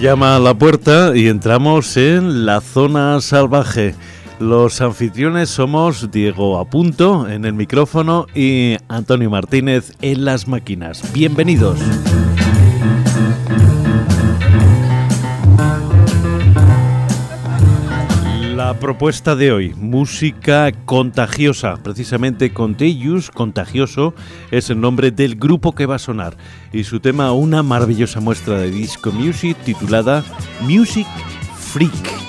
llama a la puerta y entramos en la zona salvaje. Los anfitriones somos Diego Apunto en el micrófono y Antonio Martínez en las máquinas. Bienvenidos. Propuesta de hoy, música contagiosa, precisamente Contagious, contagioso, es el nombre del grupo que va a sonar y su tema una maravillosa muestra de disco music titulada Music Freak.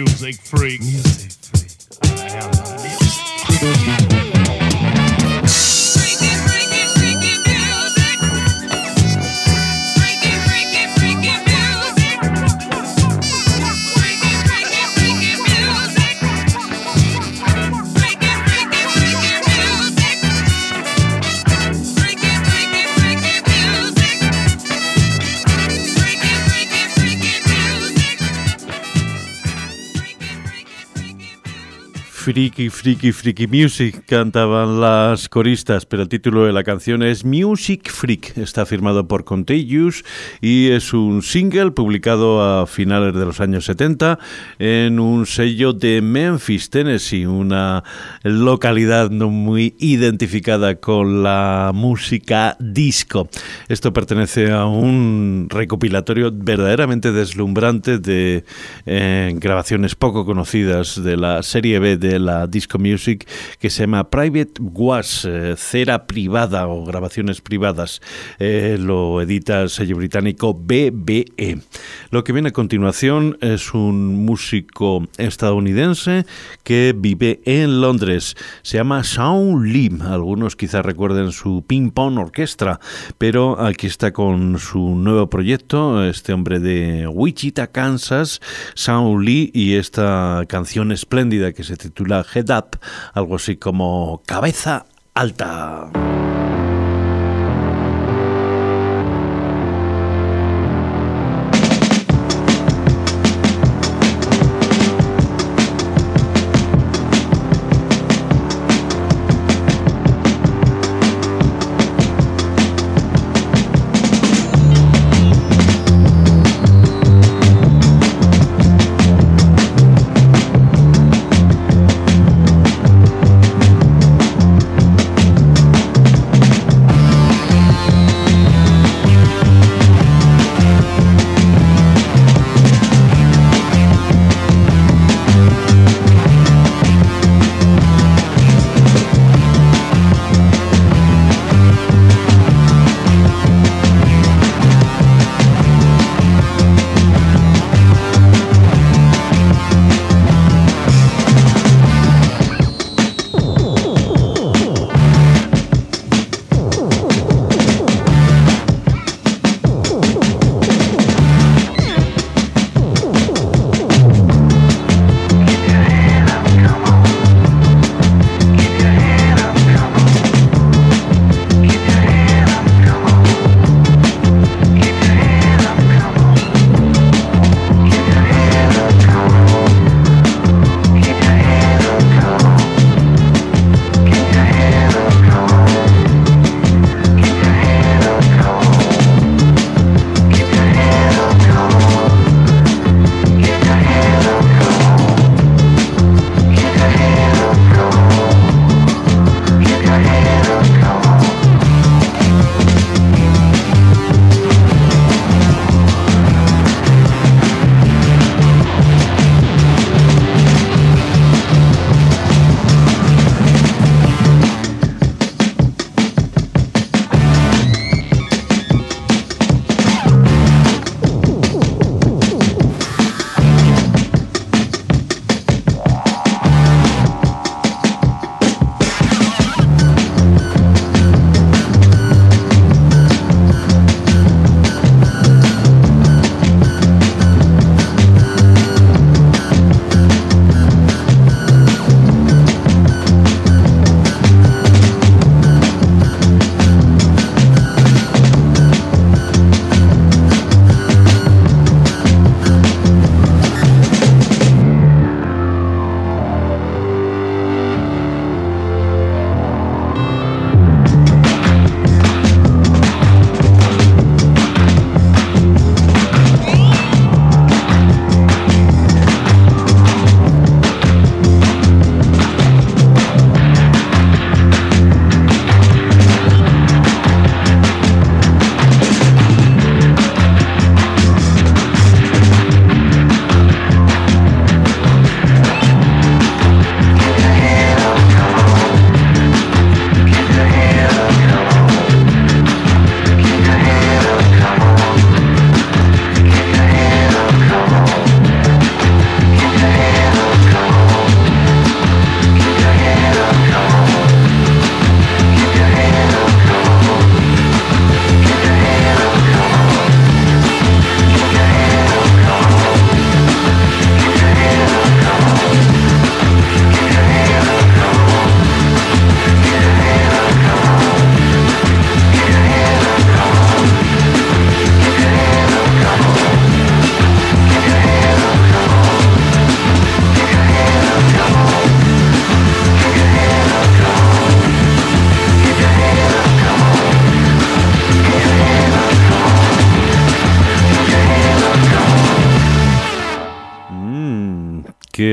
Music freak. Music Freaky, freaky, freaky music cantaban las coristas, pero el título de la canción es Music Freak. Está firmado por Contagious y es un single publicado a finales de los años 70 en un sello de Memphis, Tennessee, una localidad no muy identificada con la música disco. Esto pertenece a un recopilatorio verdaderamente deslumbrante de eh, grabaciones poco conocidas de la serie B de disco music que se llama Private Was, eh, cera privada o grabaciones privadas. Eh, lo edita el sello británico BBE. Lo que viene a continuación es un músico estadounidense que vive en Londres. Se llama Shaun Lim. Algunos quizás recuerden su Ping Pong Orquestra, pero aquí está con su nuevo proyecto, este hombre de Wichita, Kansas, Shaun Lee, y esta canción espléndida que se titula Head Up, algo así como cabeza alta.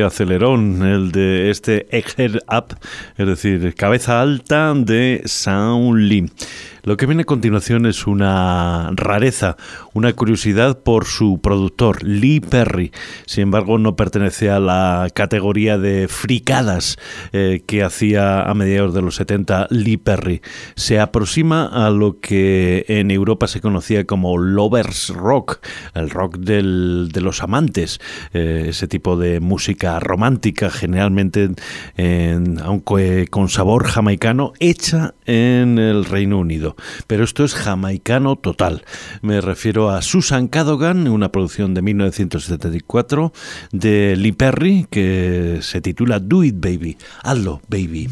Acelerón el de este Head Up, es decir, cabeza alta de Sound Lee. Lo que viene a continuación es una rareza, una curiosidad por su productor, Lee Perry. Sin embargo, no pertenece a la categoría de fricadas eh, que hacía a mediados de los 70 Lee Perry. Se aproxima a lo que en Europa se conocía como lovers rock, el rock de los amantes, eh, ese tipo de música romántica, generalmente aunque con sabor jamaicano, hecha en el Reino Unido pero esto es jamaicano total. Me refiero a Susan Cadogan, una producción de 1974 de Lee Perry que se titula Do It Baby, hazlo baby.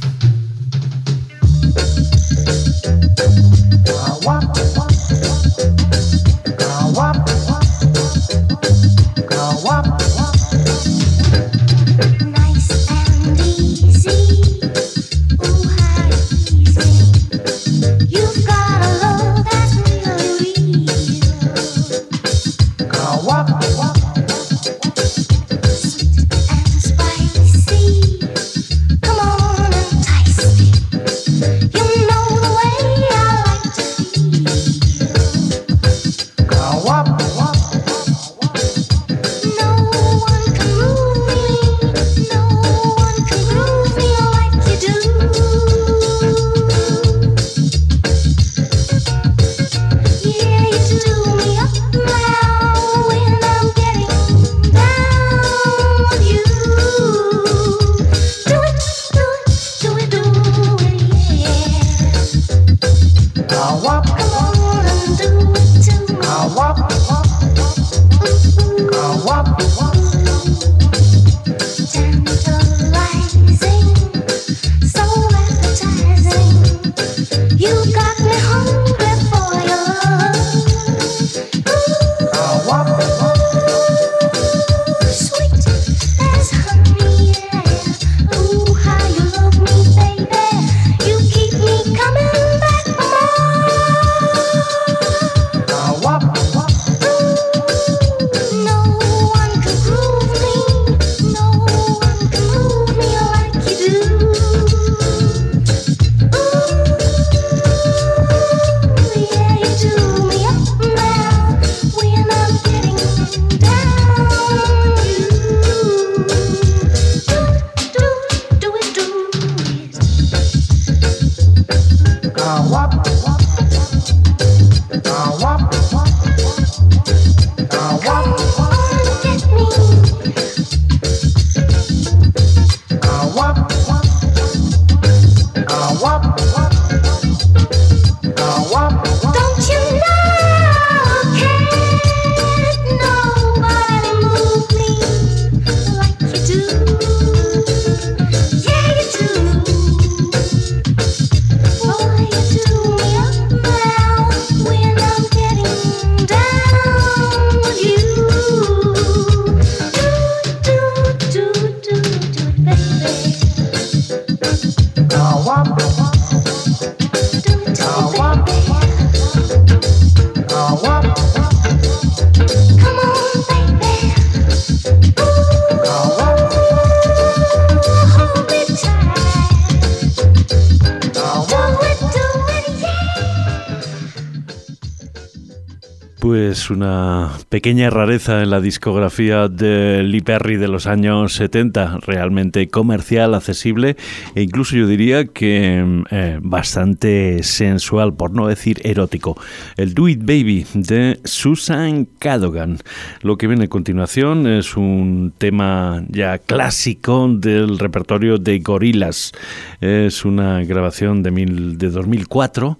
Una pequeña rareza en la discografía de Lee Perry de los años 70, realmente comercial, accesible e incluso yo diría que eh, bastante sensual, por no decir erótico. El Do It Baby de Susan Cadogan. Lo que viene a continuación es un tema ya clásico del repertorio de Gorillaz. Es una grabación de, mil, de 2004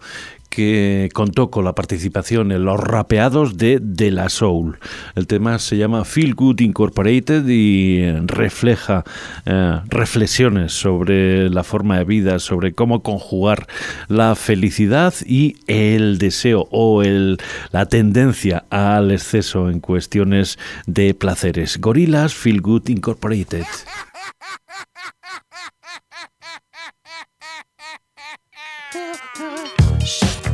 que contó con la participación en los rapeados de De La Soul. El tema se llama Feel Good Incorporated y refleja eh, reflexiones sobre la forma de vida, sobre cómo conjugar la felicidad y el deseo o el, la tendencia al exceso en cuestiones de placeres. Gorilas Feel Good Incorporated. Shake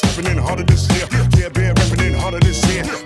stepping in harder this year. Yeah, bear rapping in harder this year.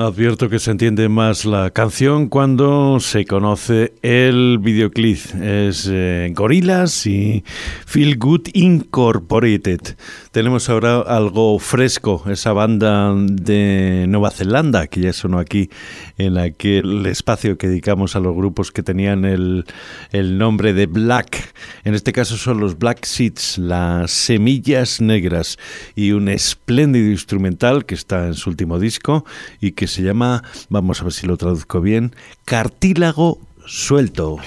Advierto que se entiende más la canción cuando se conoce el videoclip. Es eh, Gorillaz y Feel Good Incorporated. Tenemos ahora algo fresco, esa banda de Nueva Zelanda que ya sonó aquí en aquel espacio que dedicamos a los grupos que tenían el, el nombre de Black. En este caso son los Black Seeds, las semillas negras y un espléndido instrumental que está en su último disco y que se llama, vamos a ver si lo traduzco bien, Cartílago Suelto.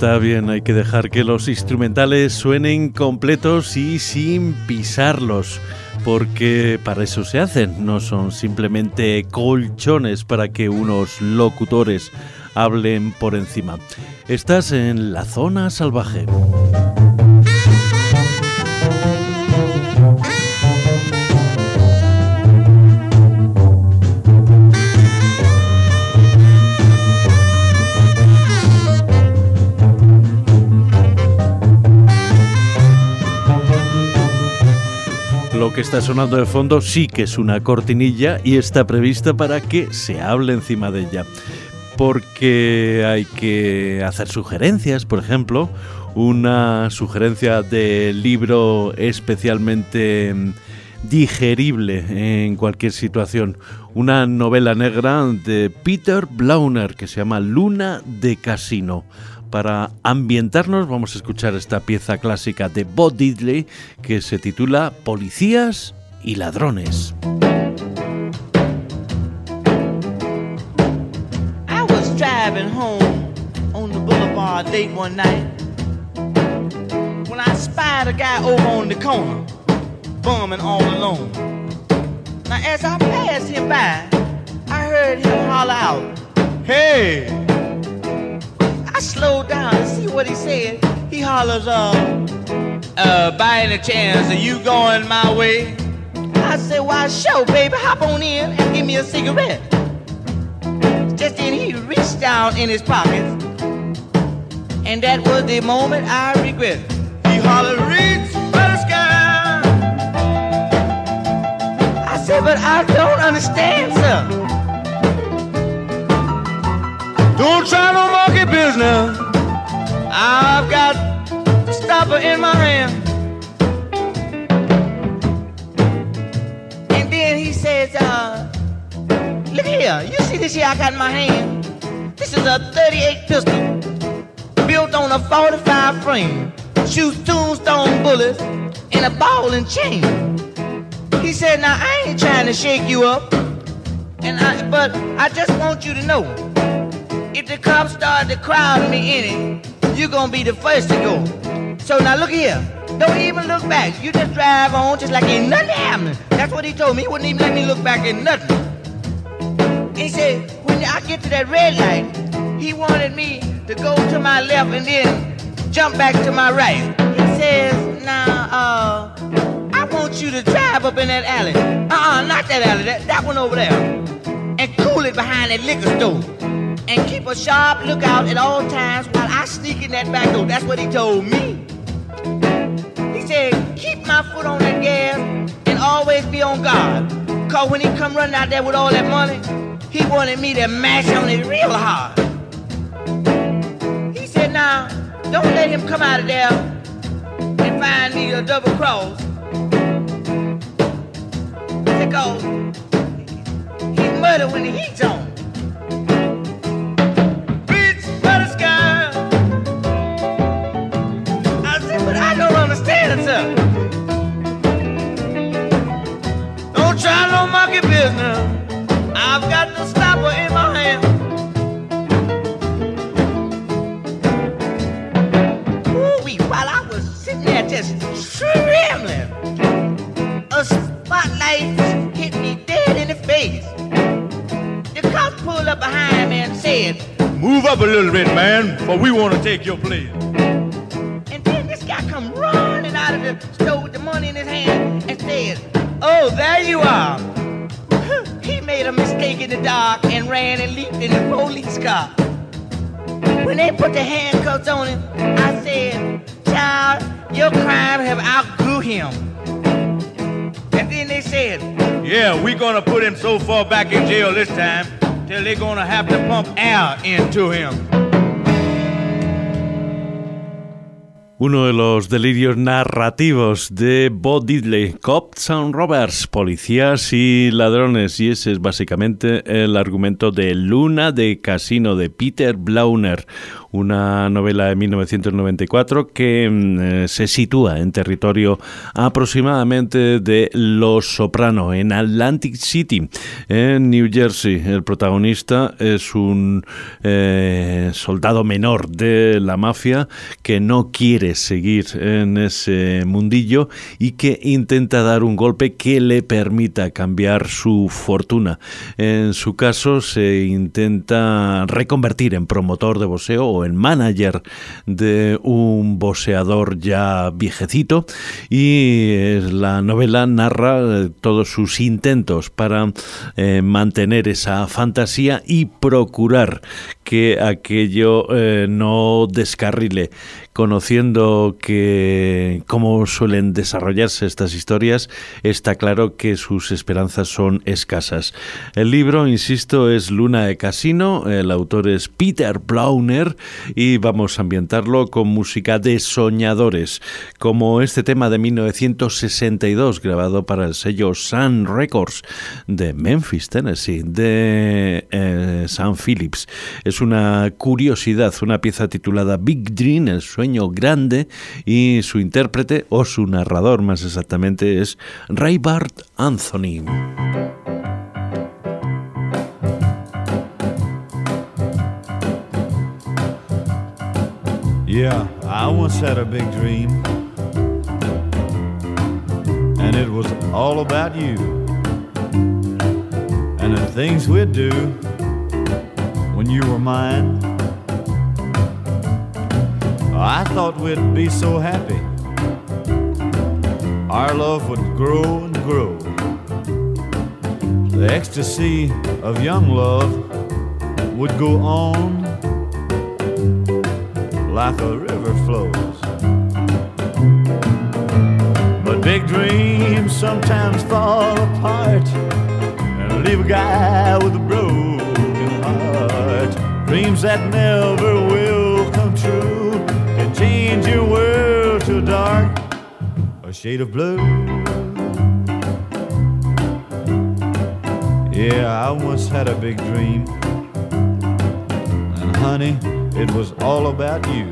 Está bien, hay que dejar que los instrumentales suenen completos y sin pisarlos, porque para eso se hacen, no son simplemente colchones para que unos locutores hablen por encima. Estás en la zona salvaje. Que está sonando de fondo sí que es una cortinilla y está prevista para que se hable encima de ella. Porque hay que hacer sugerencias, por ejemplo, una sugerencia de libro especialmente mm, digerible en cualquier situación. Una novela negra de Peter Blauner que se llama Luna de Casino. Para ambientarnos vamos a escuchar esta pieza clásica de Bo Diddley que se titula Policías y Ladrones. I was driving home on the boulevard late one night when I spied a guy over on the corner bumming all alone. Now as I passed him by, I heard him holler out, "Hey!" I slowed down to see what he said. He hollers, uh, uh, by any chance, are you going my way? I said, why, sure, baby, hop on in and give me a cigarette. Just then he reached down in his pocket, and that was the moment I regret. He hollered, reach for the sky. I said, but I don't understand, sir. Don't try no monkey business. I've got stopper in my hand. And then he says, uh, look here, you see this here I got in my hand? This is a 38 pistol built on a 45 frame. Shoots tombstone bullets and a ball and chain. He said, now I ain't trying to shake you up, and I, but I just want you to know if the cops start to crowd me in it, you're gonna be the first to go. So now look here. Don't even look back. You just drive on just like ain't nothing happening. That's what he told me. He wouldn't even let me look back at nothing. He said, when I get to that red light, he wanted me to go to my left and then jump back to my right. He says, now, uh, I want you to drive up in that alley. Uh-uh, not that alley, that, that one over there. And cool it behind that liquor store and keep a sharp lookout at all times while I sneak in that back door. That's what he told me. He said, keep my foot on that gas and always be on guard. Cause when he come running out there with all that money, he wanted me to mash on it real hard. He said, now, don't let him come out of there and find me a double cross. Because he's murder when the heat's on. I've got the stopper in my hand. Ooh, while I was sitting there just trembling, a spotlight hit me dead in the face. The cop pulled up behind me and said, Move up a little bit, man, for we want to take your place. And then this guy come running out of the store with the money in his hand and said, Oh, there you are. He made a mistake in the dark and ran and leaped in the police car. When they put the handcuffs on him, I said, Child, your crime have outgrew him. And then they said, Yeah, we're gonna put him so far back in jail this time till they're gonna have to pump air into him. Uno de los delirios narrativos de Bo Diddley, Cops and Robbers, policías y ladrones, y ese es básicamente el argumento de Luna de Casino de Peter Blauner, una novela de 1994 que mm, eh, se sitúa en territorio aproximadamente de Los Soprano, en Atlantic City, en New Jersey. El protagonista es un eh, soldado menor de la mafia que no quiere seguir en ese mundillo y que intenta dar un golpe que le permita cambiar su fortuna. En su caso se intenta reconvertir en promotor de boxeo en manager de un boxeador ya viejecito y la novela narra eh, todos sus intentos para eh, mantener esa fantasía y procurar que aquello eh, no descarrile conociendo que cómo suelen desarrollarse estas historias, está claro que sus esperanzas son escasas. El libro, insisto, es Luna de Casino, el autor es Peter Blauner y vamos a ambientarlo con música de soñadores, como este tema de 1962 grabado para el sello Sun Records de Memphis, Tennessee, de eh, Sun Phillips. Es una curiosidad, una pieza titulada Big Dream, el sueño grande y su intérprete o su narrador más exactamente es Ray Bart Anthony. Yeah, I once had a big dream, and it was all about you and the things we'd do when you were mine. I thought we'd be so happy. Our love would grow and grow. The ecstasy of young love would go on like a river flows. But big dreams sometimes fall apart and leave a guy with a broken heart. Dreams that never will change your world to dark, a shade of blue. Yeah, I once had a big dream, and honey, it was all about you.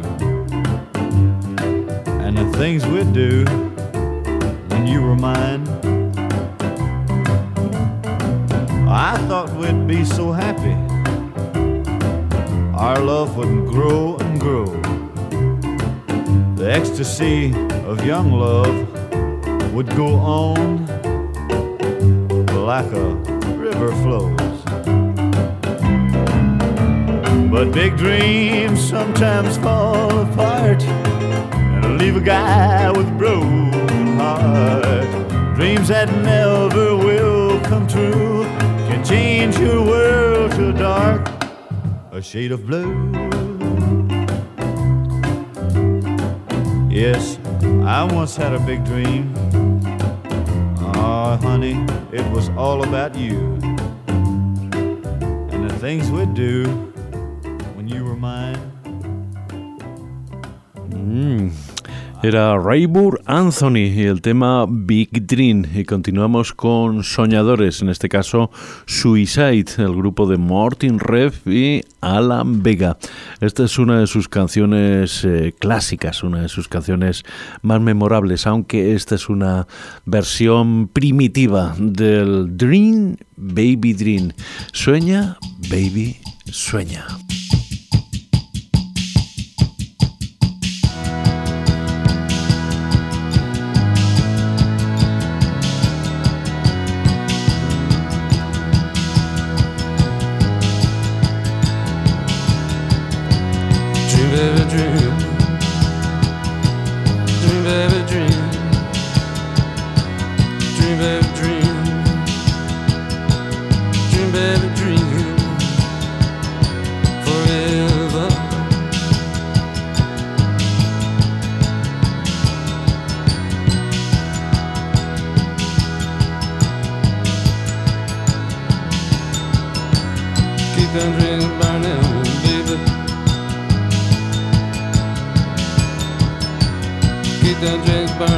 And the things we'd do when you were mine. I thought we'd be so happy, our love would grow and grow the ecstasy of young love would go on like a river flows. But big dreams sometimes fall apart and leave a guy with a broken heart. Dreams that never will come true can change your world to dark, a shade of blue. Yes, I once had a big dream. Oh, honey, it was all about you and the things we'd do Era Raybur Anthony y el tema Big Dream. Y continuamos con Soñadores, en este caso Suicide, el grupo de Martin Rev y Alan Vega. Esta es una de sus canciones eh, clásicas, una de sus canciones más memorables, aunque esta es una versión primitiva del Dream Baby Dream. Sueña, baby, sueña. country's burning, oh, baby. Keep that drink burning.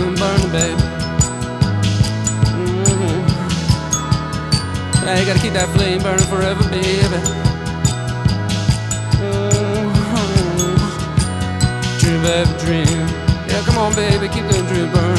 gotta keep that flame burning forever, baby. Dream, baby, dream. Yeah, come on, baby, keep that dream burning.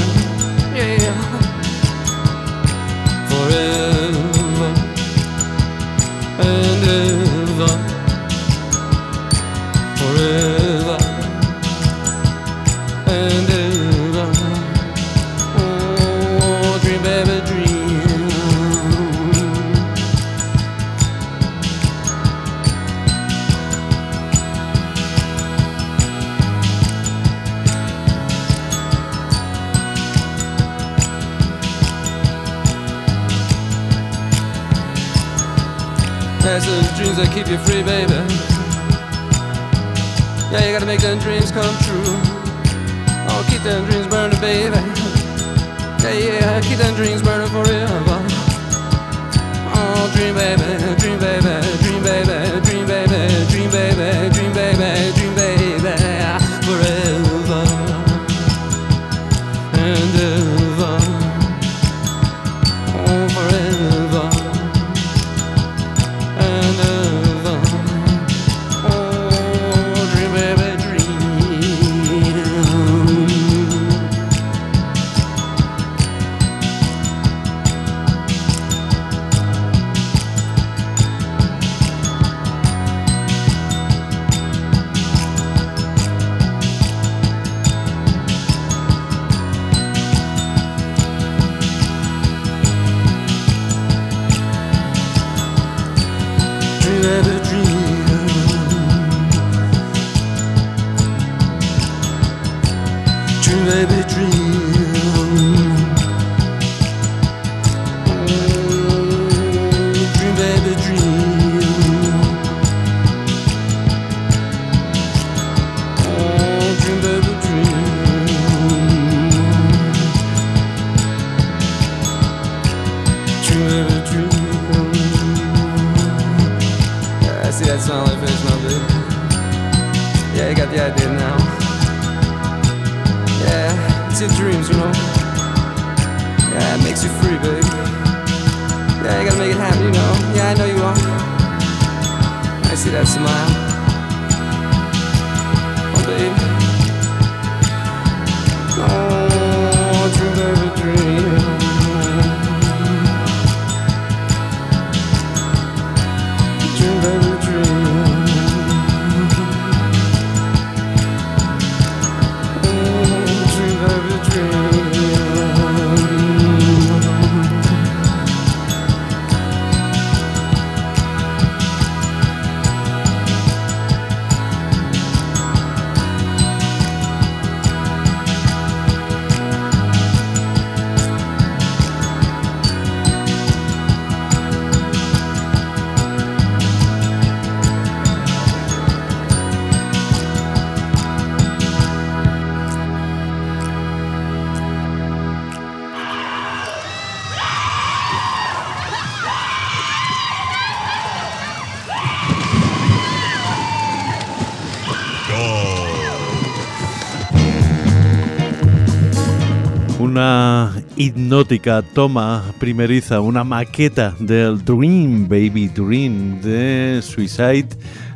hipnótica toma primeriza, una maqueta del Dream Baby Dream de Suicide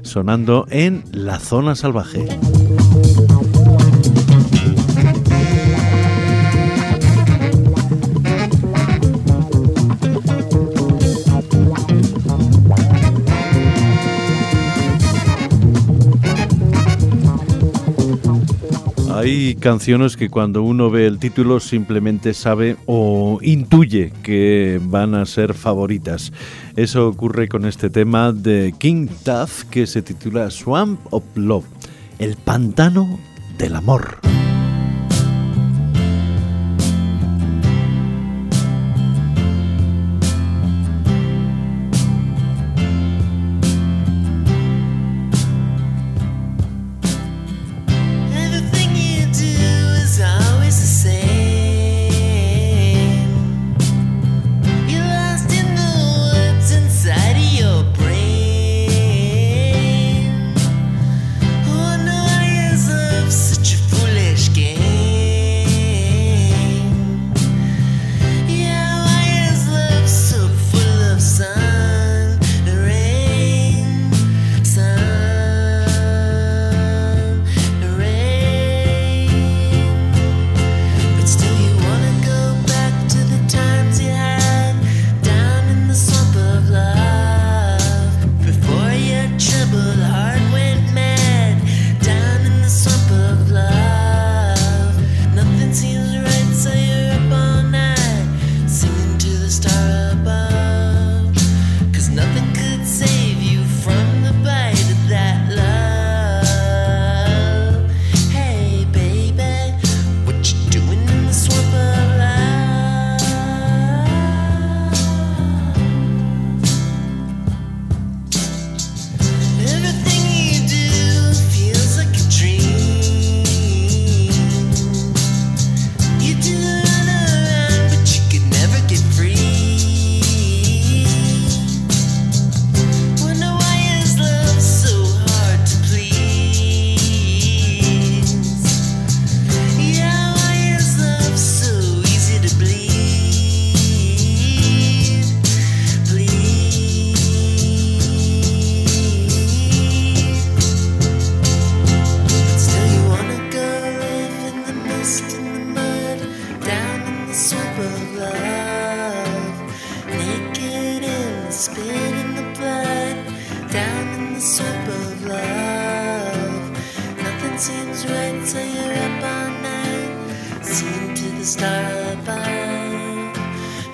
sonando en la zona salvaje. Hay canciones que cuando uno ve el título simplemente sabe o intuye que van a ser favoritas. Eso ocurre con este tema de King Tuff que se titula Swamp of Love, el pantano del amor.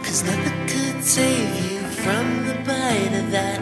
Cause nothing could save you from the bite of that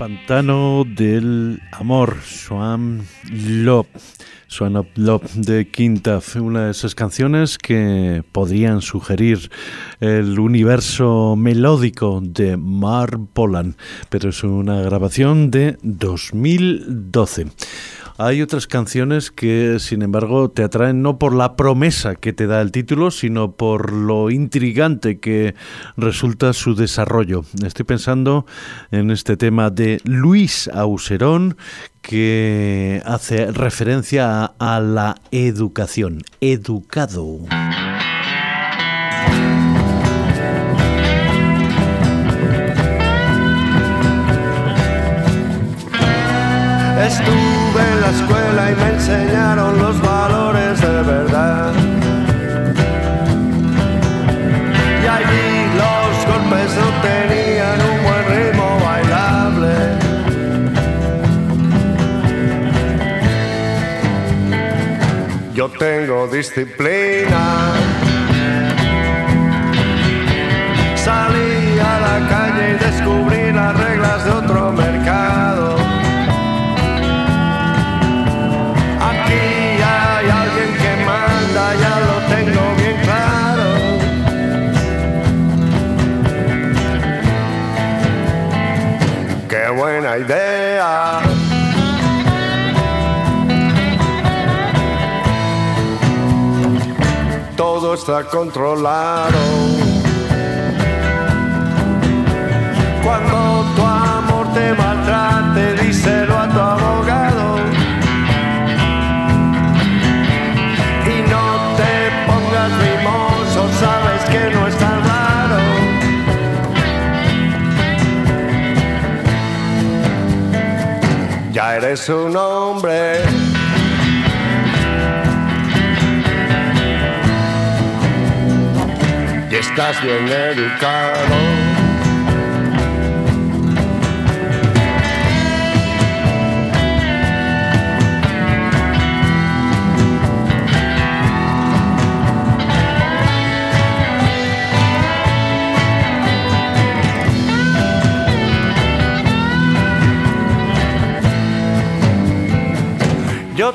pantano del amor, Swan Love. Swan Love de Quinta, una de esas canciones que podrían sugerir el universo melódico de Mar Polan, pero es una grabación de 2012. Hay otras canciones que, sin embargo, te atraen no por la promesa que te da el título, sino por lo intrigante que resulta su desarrollo. Estoy pensando en este tema de Luis Auserón, que hace referencia a, la educación. Educado. En la escuela y me enseñaron los valores de verdad. Y allí los golpes no tenían un buen ritmo bailable. Yo tengo disciplina. Buena idea. Todo está controlado. Cuando Ya eres un hombre. Y estás bien educado.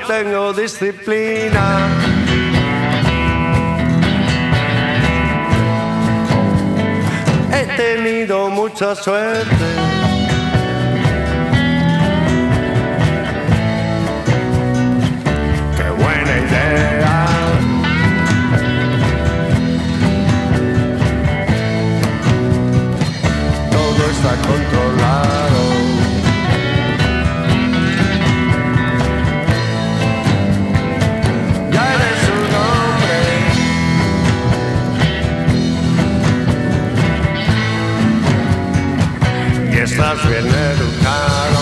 Tengo disciplina. He tenido mucha suerte. Qué buena idea. Todo está controlado. Y estás bien educado.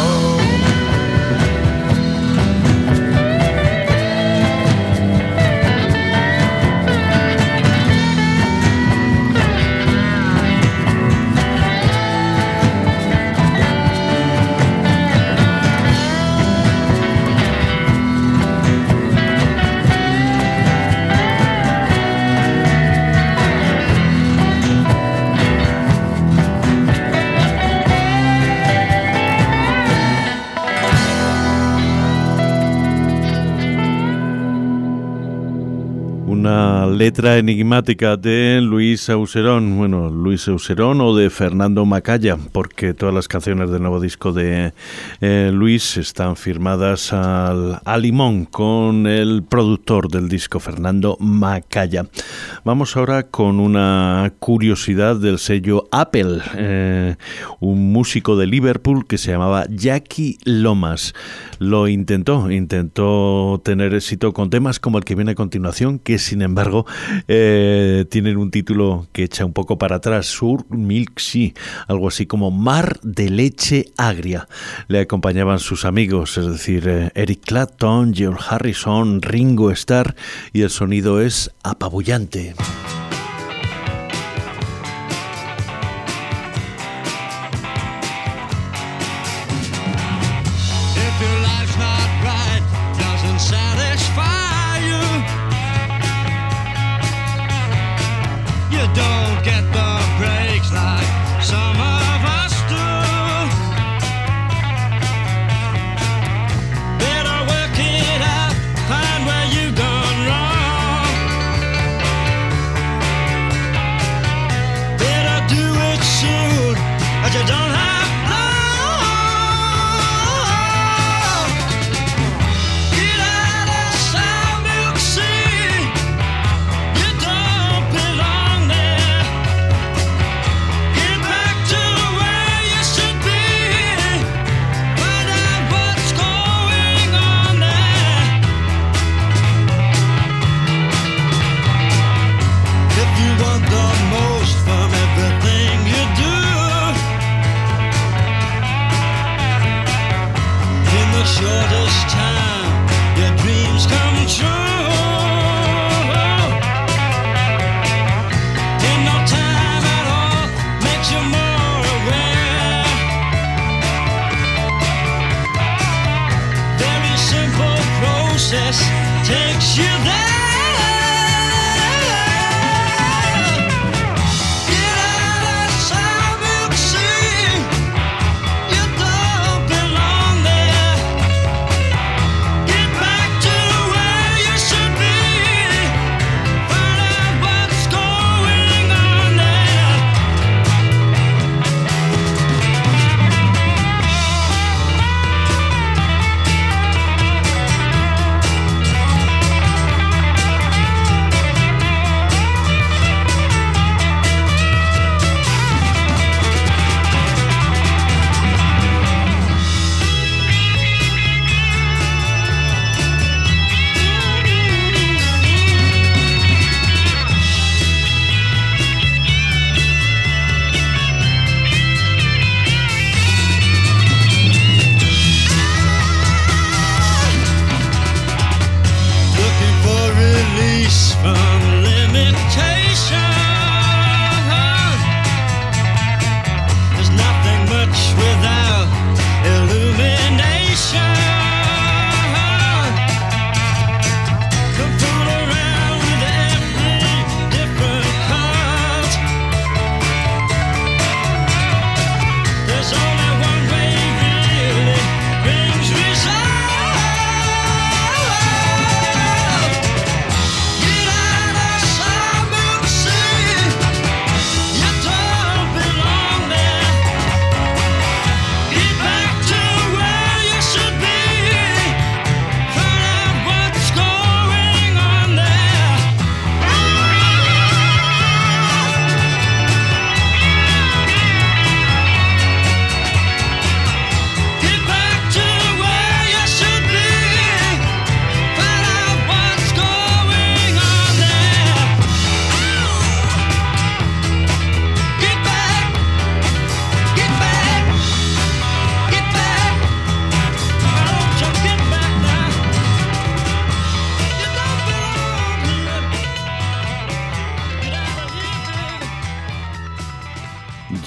Una letra enigmática de Luis Auserón, bueno, Luis Auserón o de Fernando Macaya, porque todas las canciones del nuevo disco de eh, Luis están firmadas al, a limón con el productor del disco, Fernando Macaya. Vamos ahora con una curiosidad del sello Apple, eh, un músico de Liverpool que se llamaba Jackie Lomas. Lo intentó, intentó tener éxito con temas como el que viene a continuación, que sin embargo eh, tienen un título que echa un poco para atrás, Sur Milk Sea, algo así como Mar de Leche Agria. Le acompañaban sus amigos, es decir, eh, Eric Clapton, George Harrison, Ringo Starr, y el sonido es apabullante.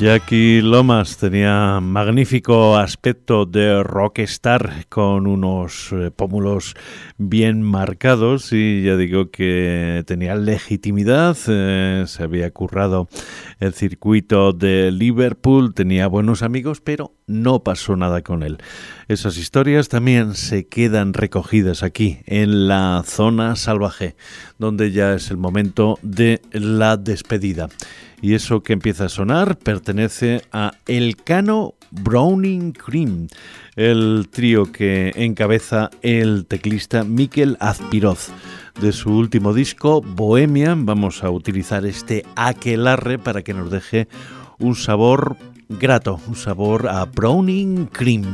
siècle Jackie Lomas tenía magnífico aspecto de rockstar con unos eh, pómulos bien marcados y ya digo que tenía legitimidad, eh, se había currado el circuito de Liverpool, tenía buenos amigos, pero no pasó nada con él. Esas historias también se quedan recogidas aquí, en la zona salvaje, donde ya es el momento de la despedida. Y eso que empieza a sonar pertenece a El Cano Browning Cream, el trío que encabeza el teclista Mikel Azpiroz. De su último disco, Bohemian, vamos a utilizar este aquelarre para que nos deje un sabor grato, un sabor a Browning Cream.